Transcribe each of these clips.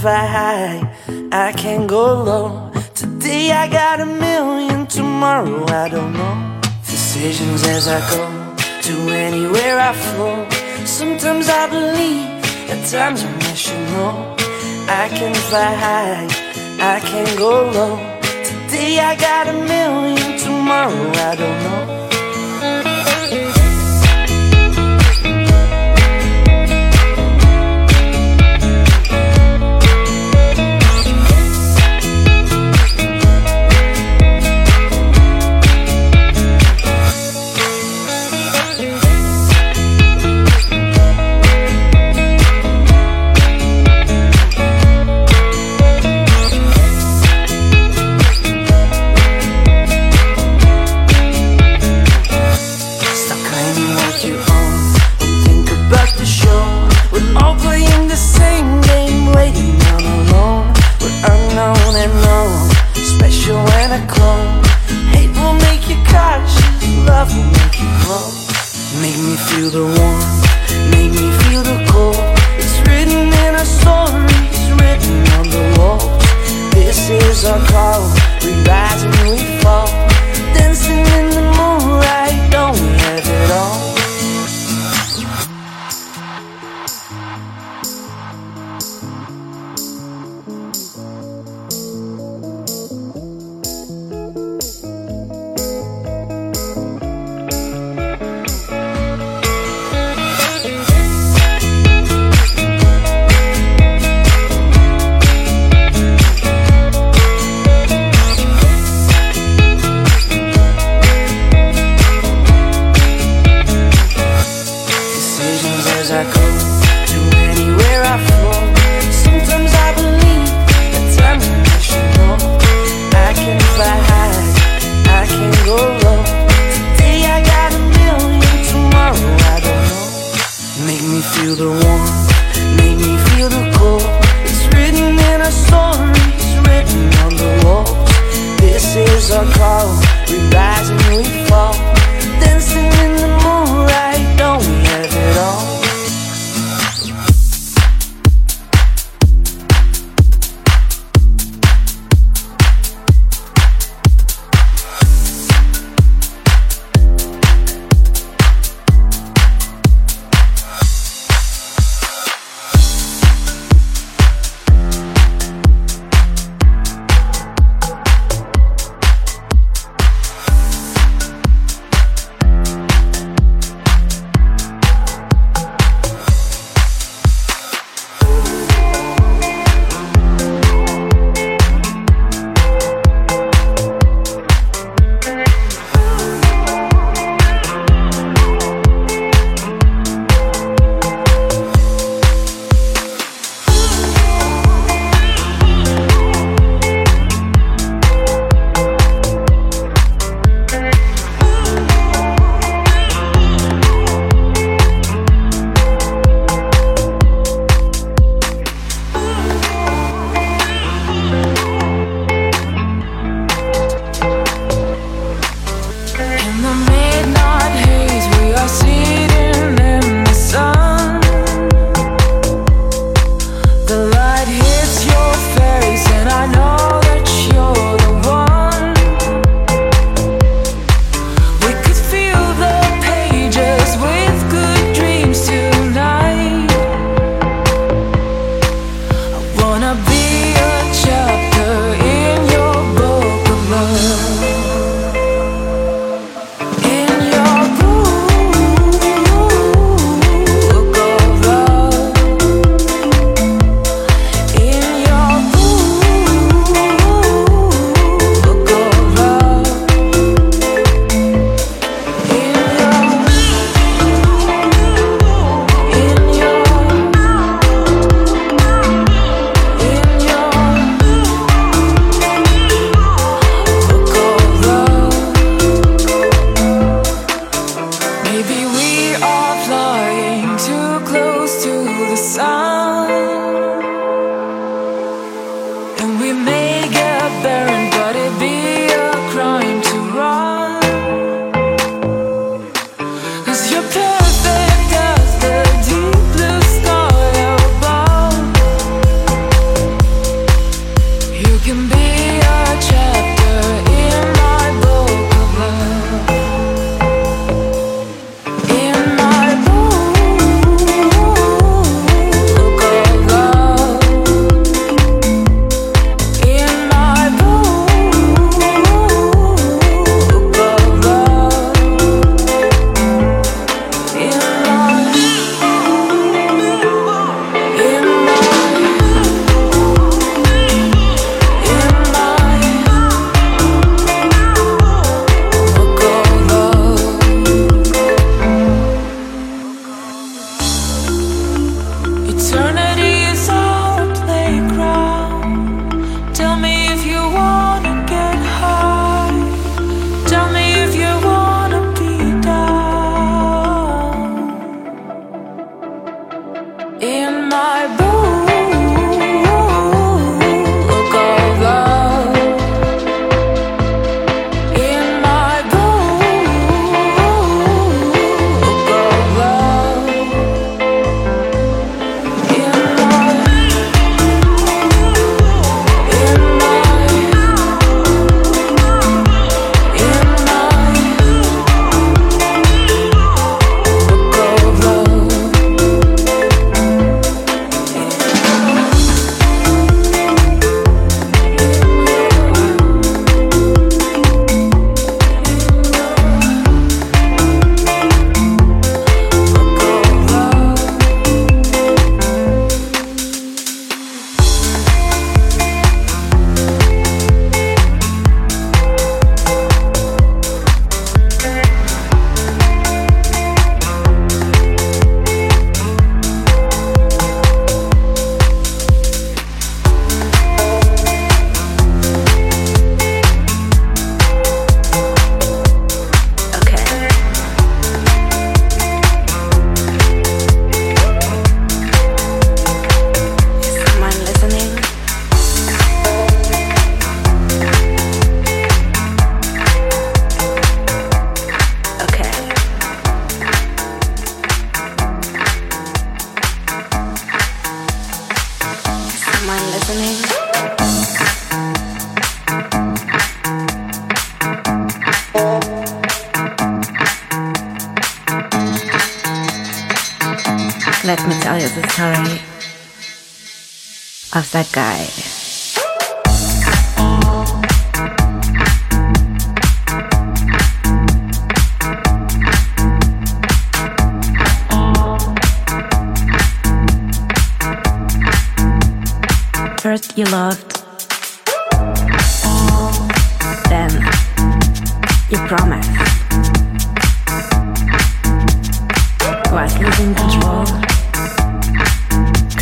fly. mechanical. Hate will make you cautious, love will make you grow. Make me feel the warmth, make me feel the cold. It's written in our stories, written on the wall. This is our call, we rise and we fall.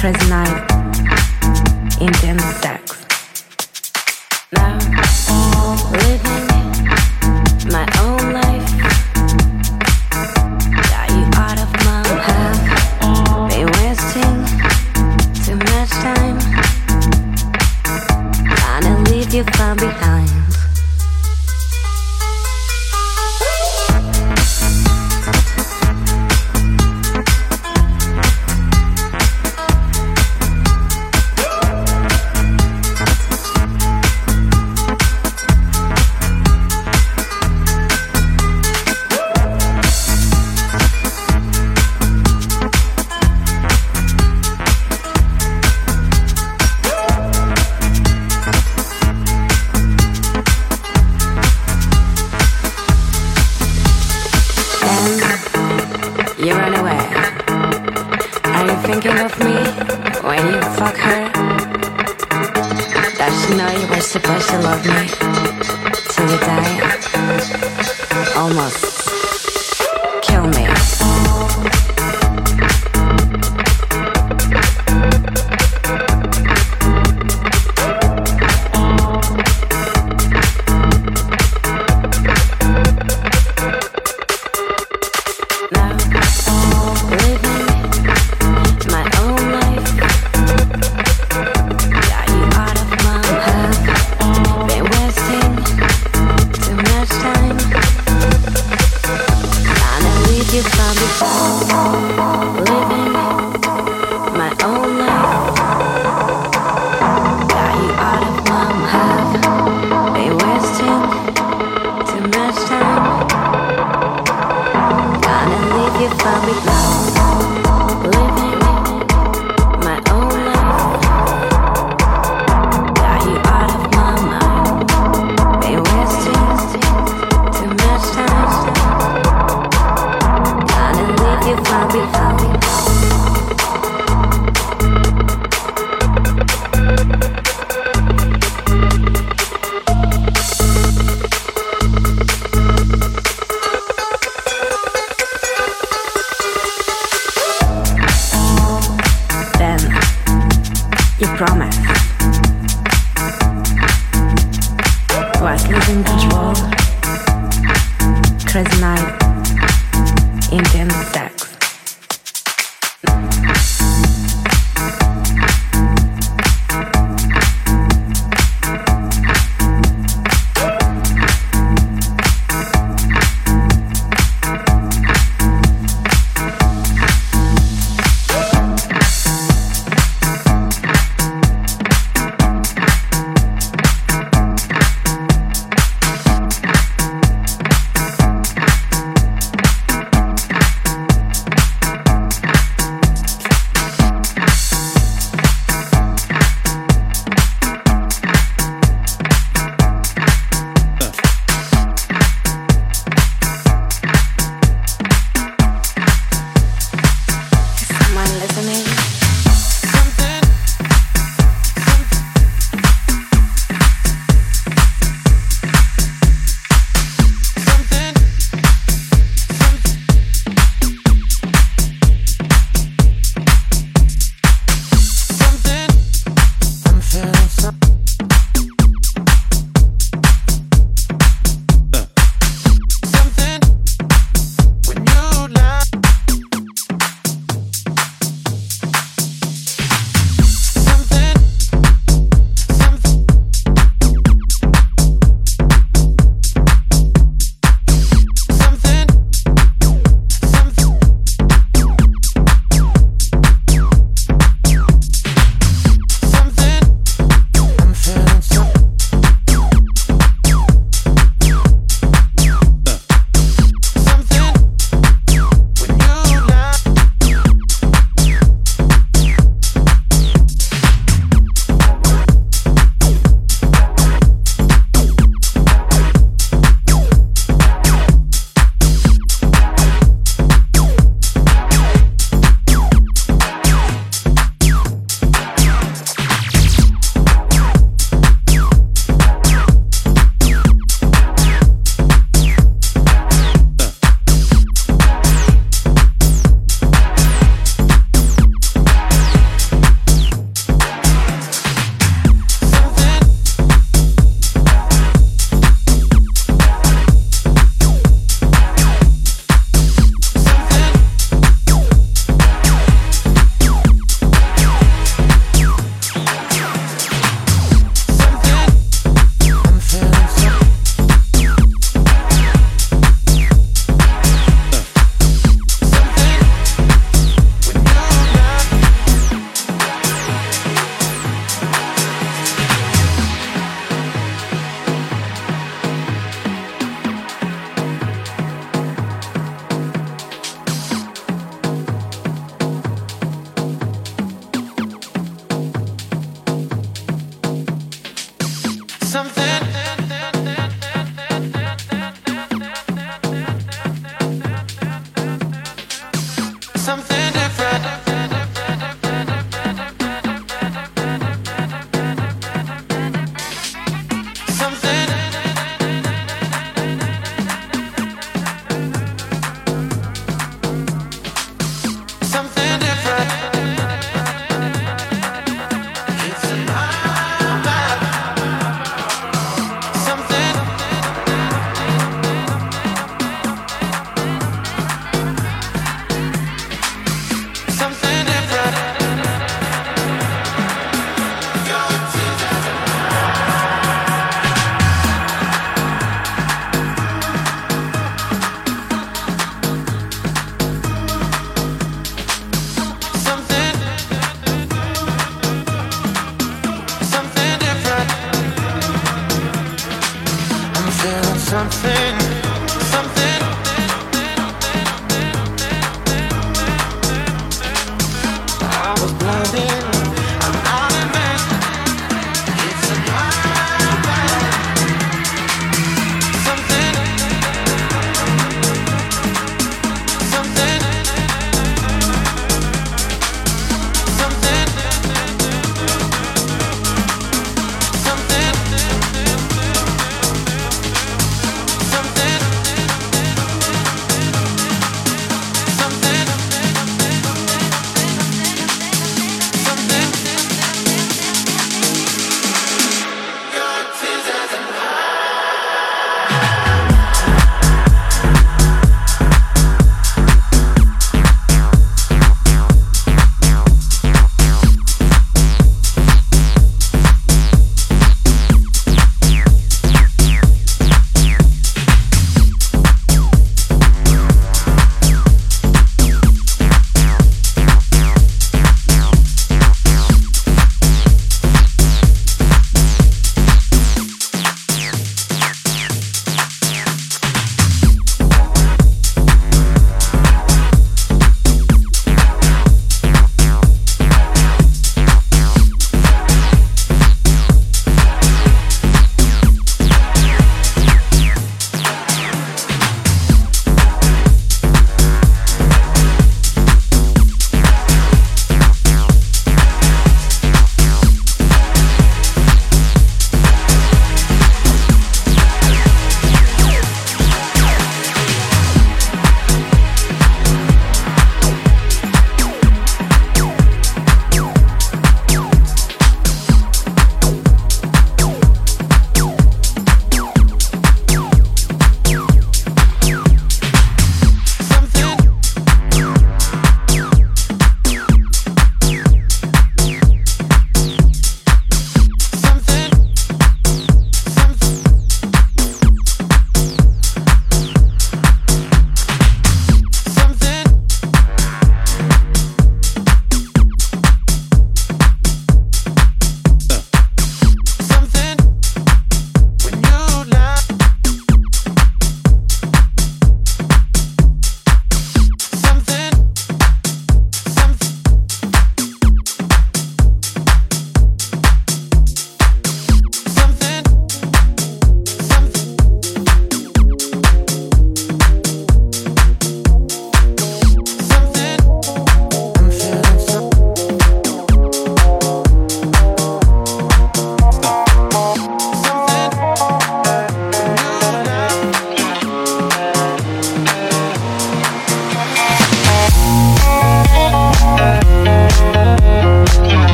Crazy night, intense sex. Now, living my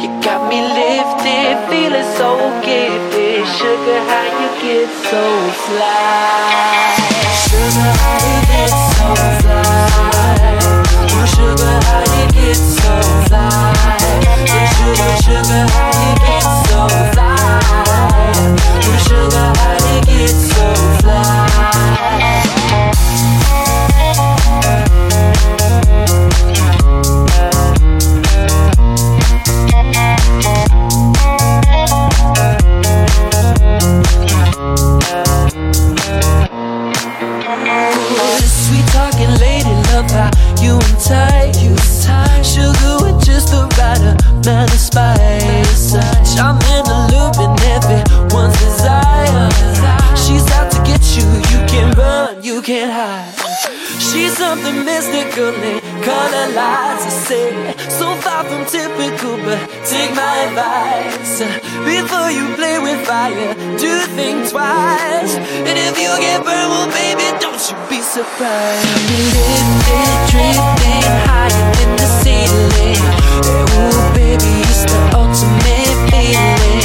you got me lifted, feeling so with Sugar, the you get so spice. You get burned, well, baby, don't you be surprised. Lifted, drifting higher than the ceiling. Ooh, baby, it's the ultimate feeling.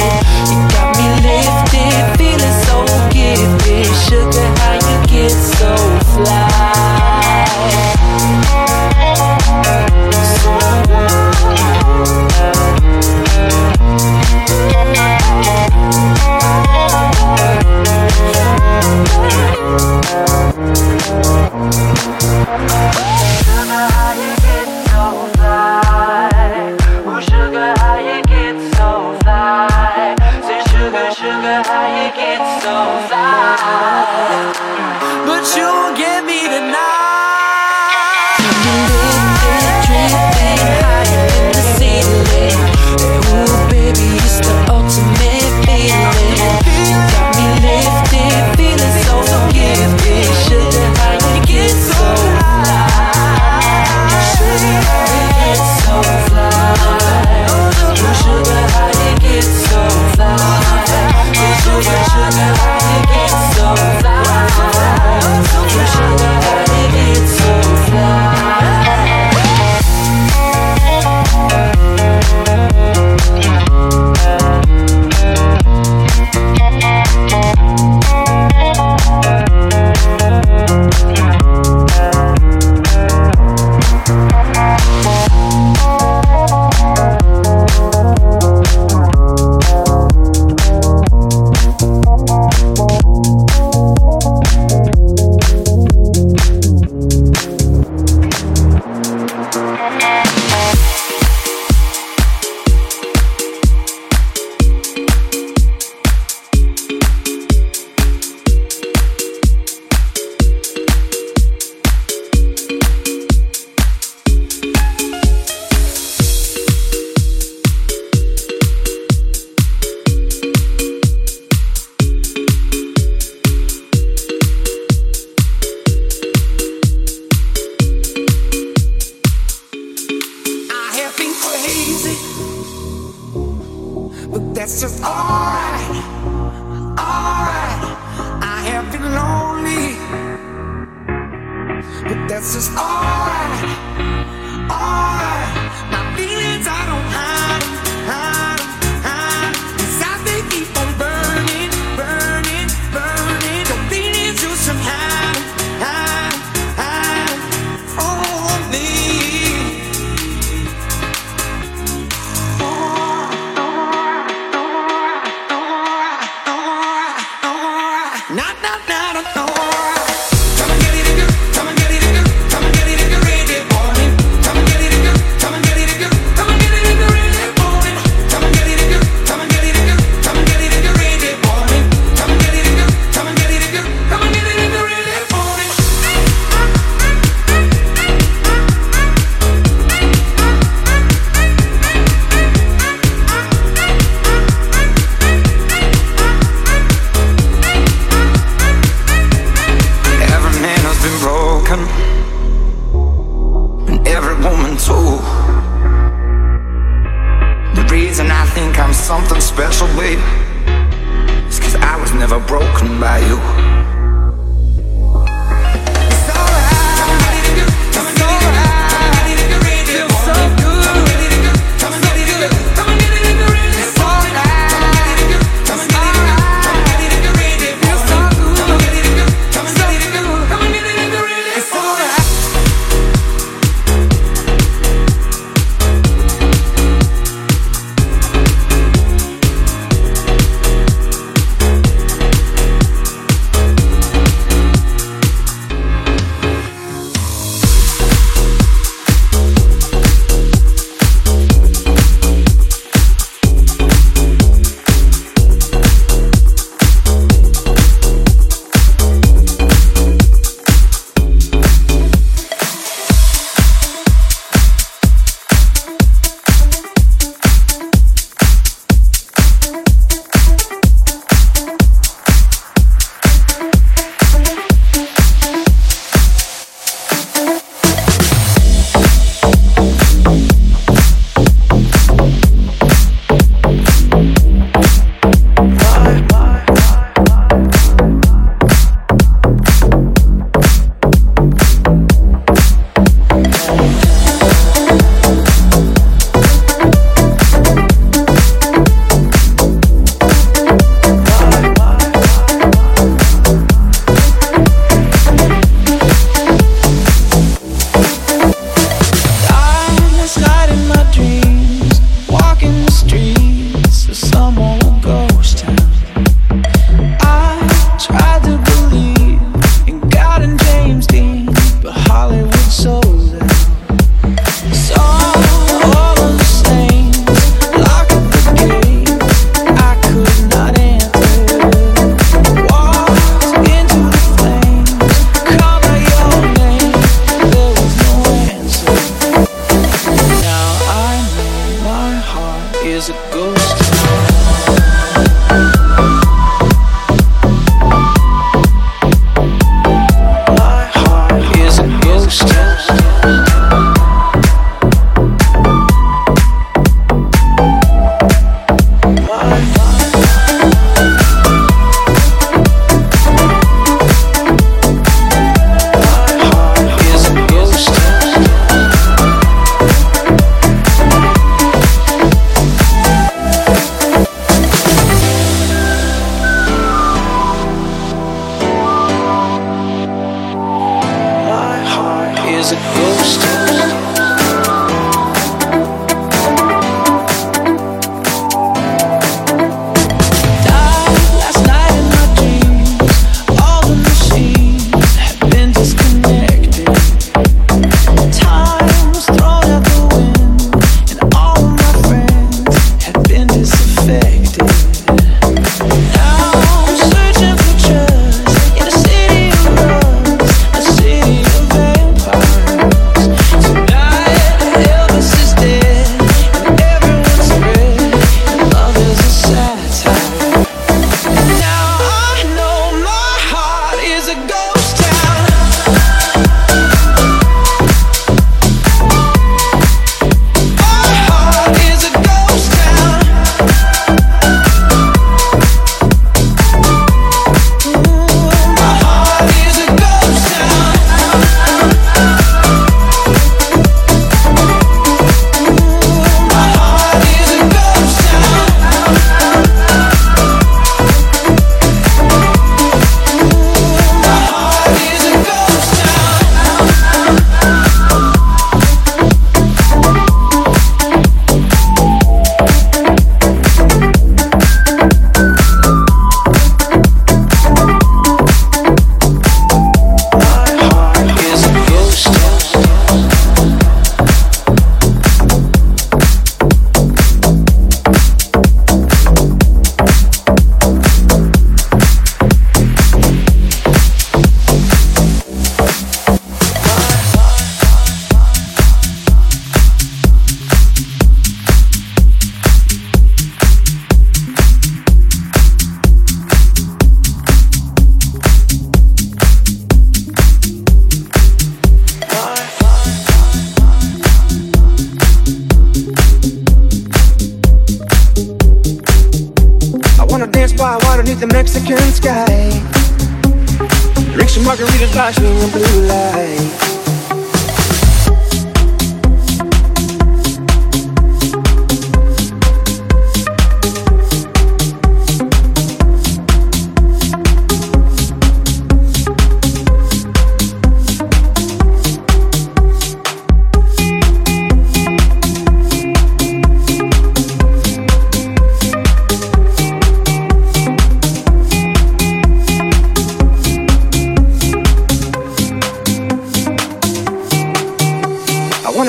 You got me lifted, feeling so gifted. Sugar, how you get so fly?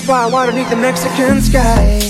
Dance by water beneath the Mexican sky.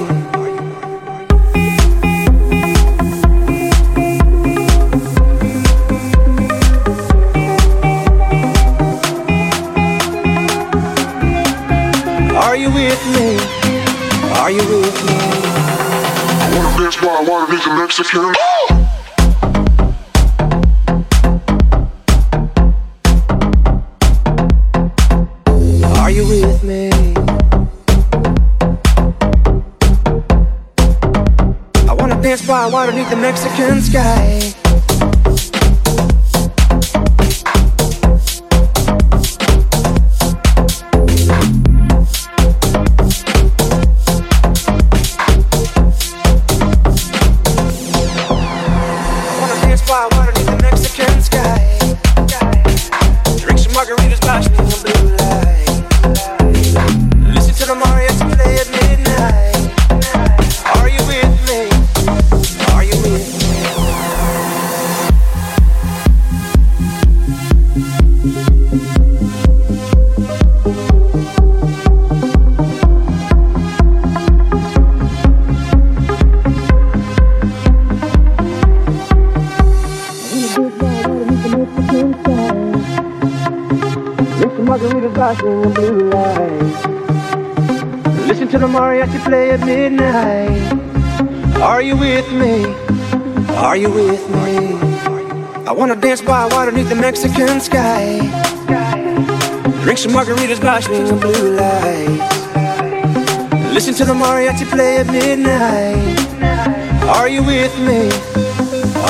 like Mexican. Are you with me? I wanna dance by water beneath the Mexican sky. with me? Are you with me? I wanna dance by water beneath the Mexican sky. Drink some margaritas by some blue lights. Listen to the mariachi play at midnight. Are you with me?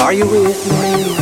Are you with me?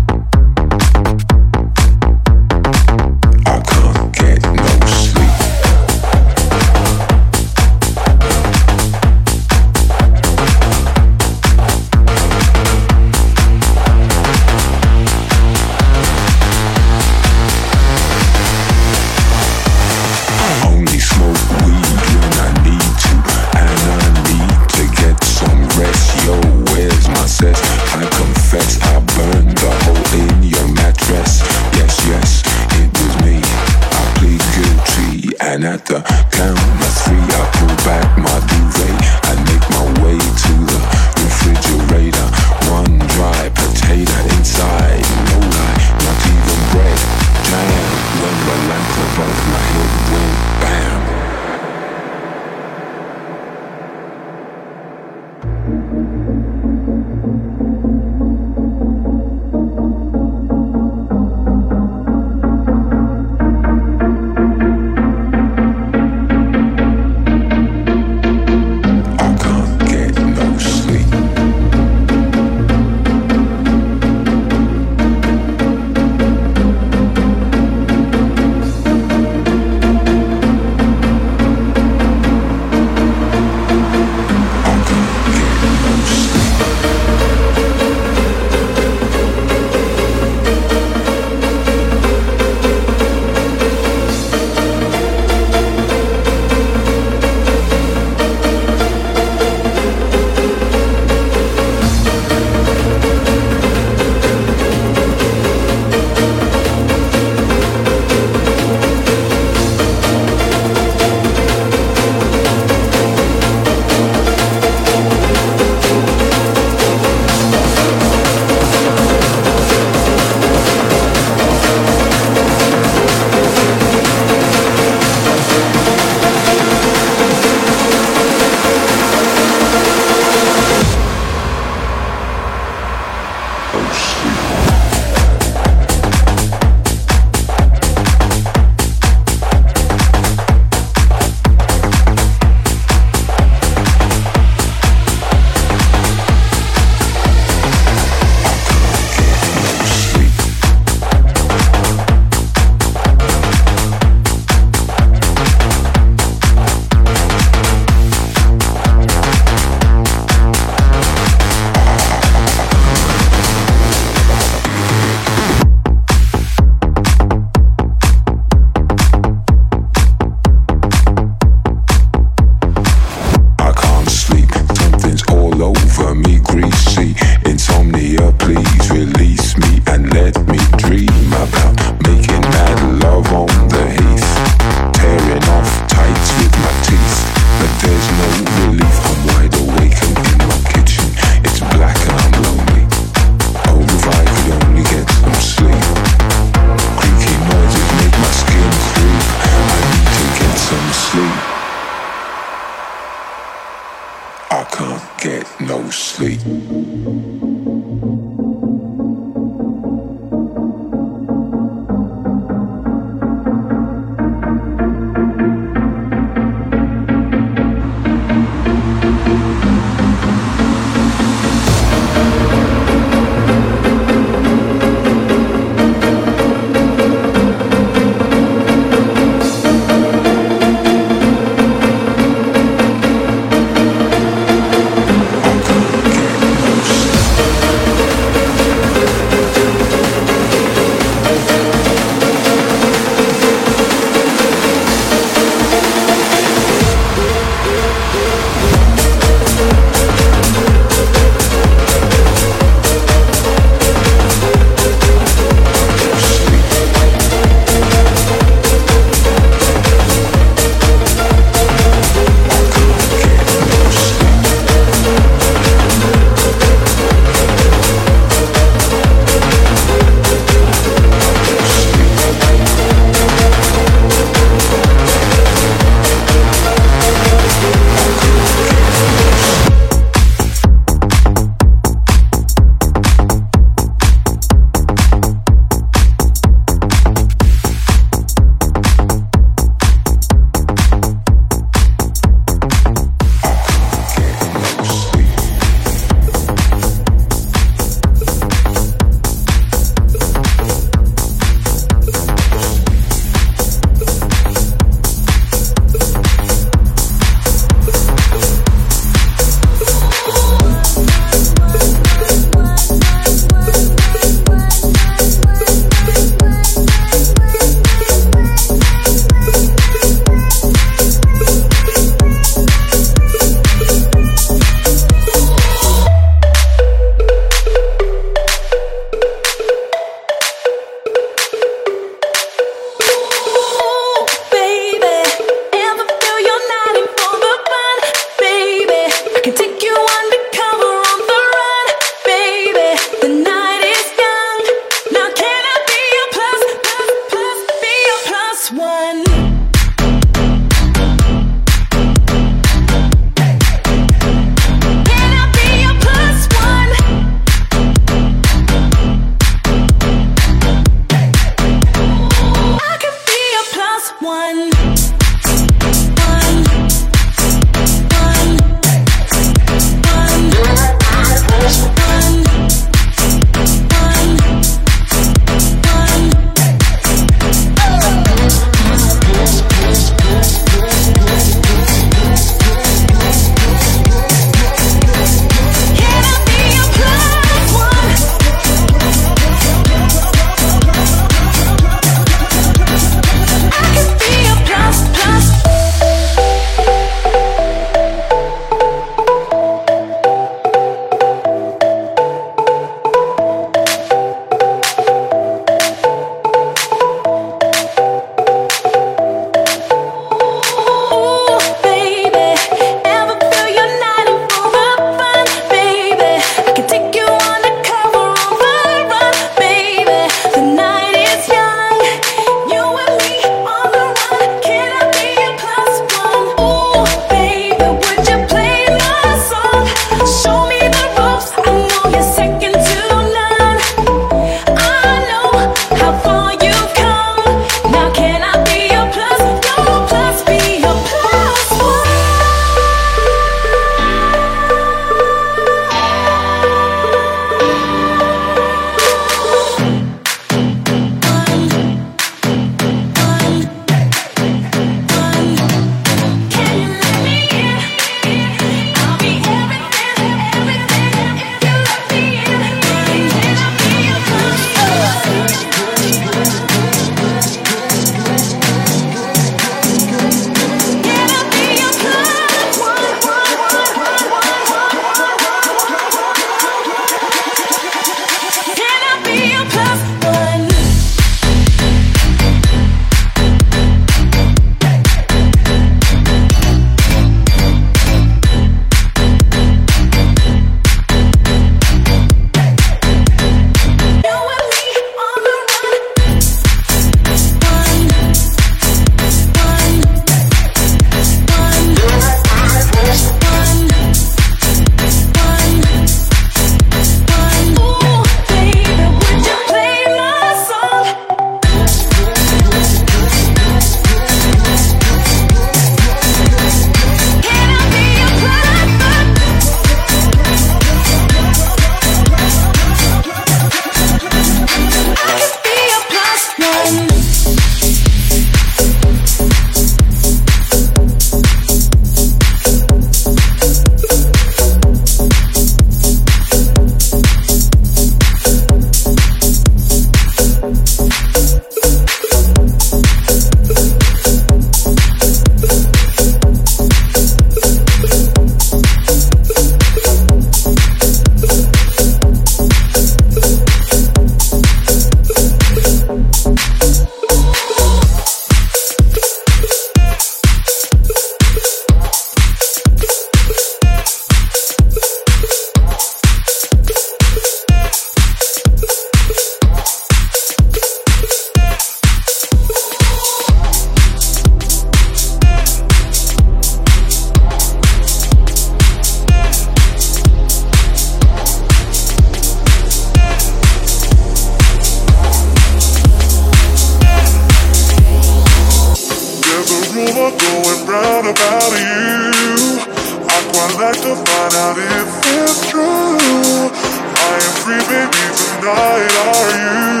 like to find out if it's true. I am free, baby, tonight are you?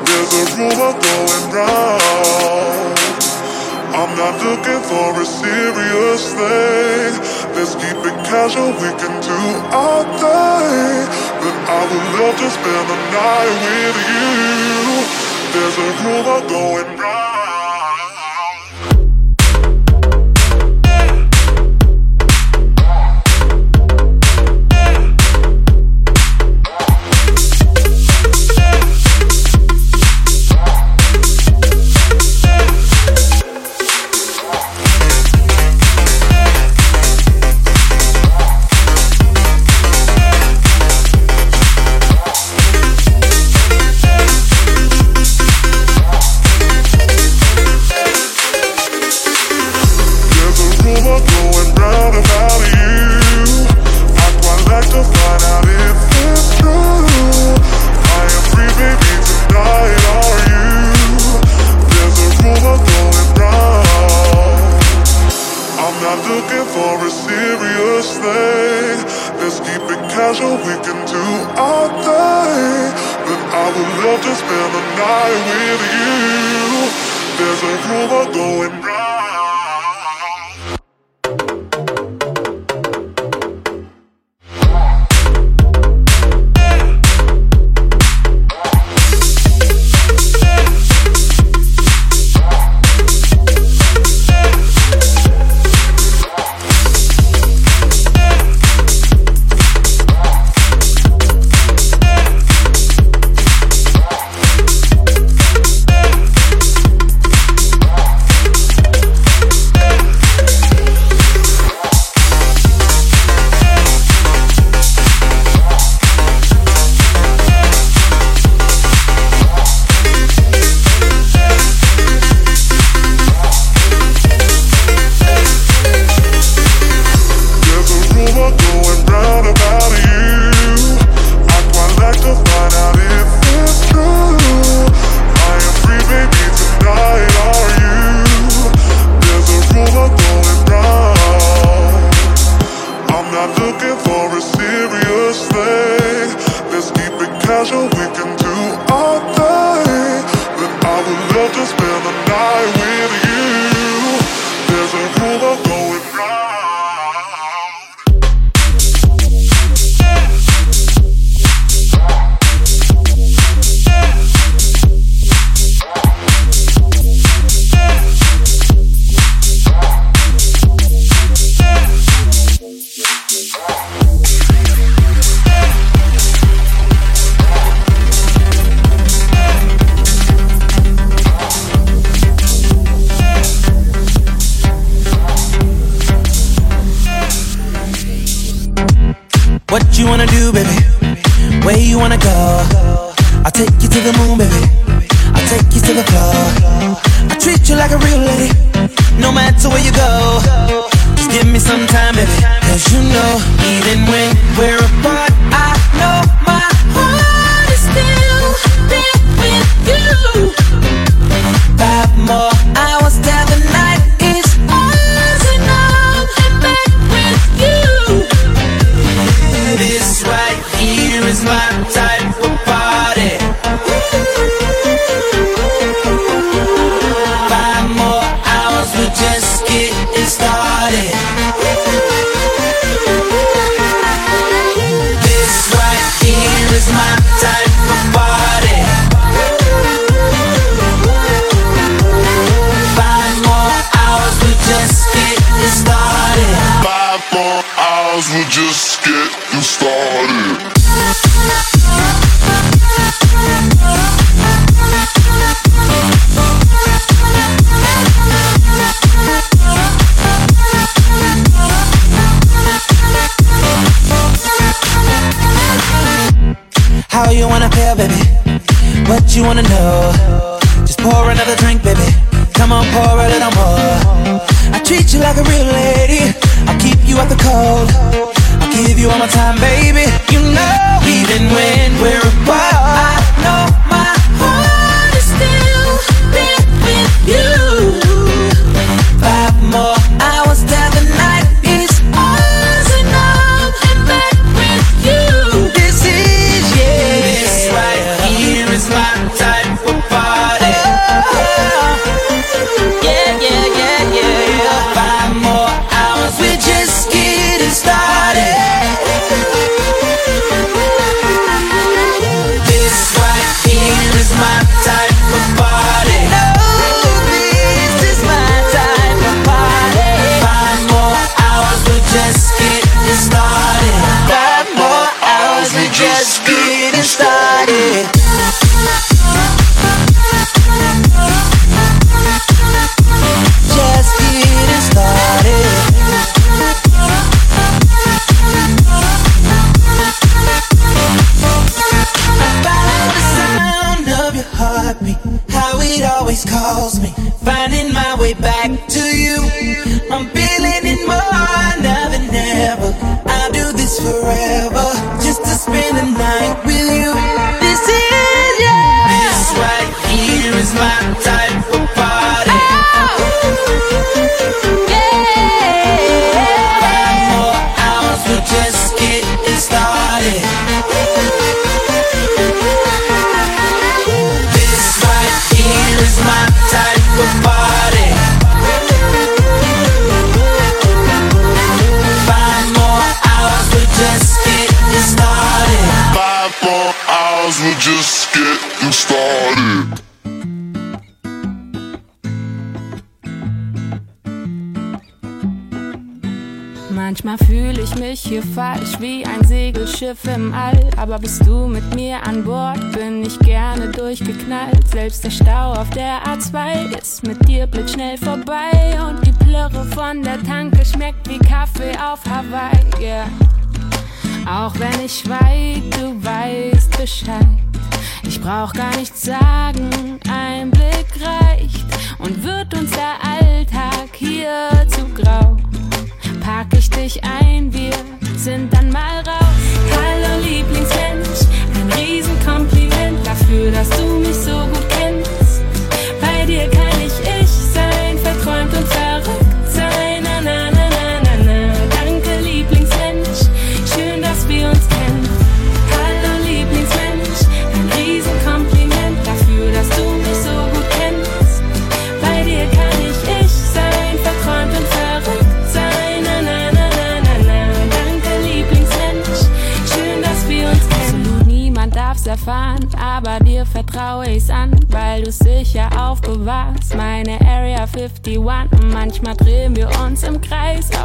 There's a rumor going round. I'm not looking for a serious thing. Let's keep it casual, we can do our thing. But I would love to spend the night with you. There's a rumor going round. Schreibt uns.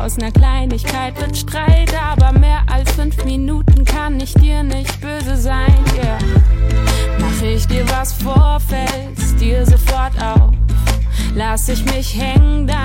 aus ner Kleinigkeit wird Streit, aber mehr als fünf Minuten kann ich dir nicht böse sein. Yeah. Mach ich dir was vor, fällst dir sofort auf. Lass ich mich hängen, dann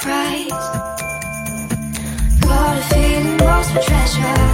Surprise. Got a feeling lost for treasure.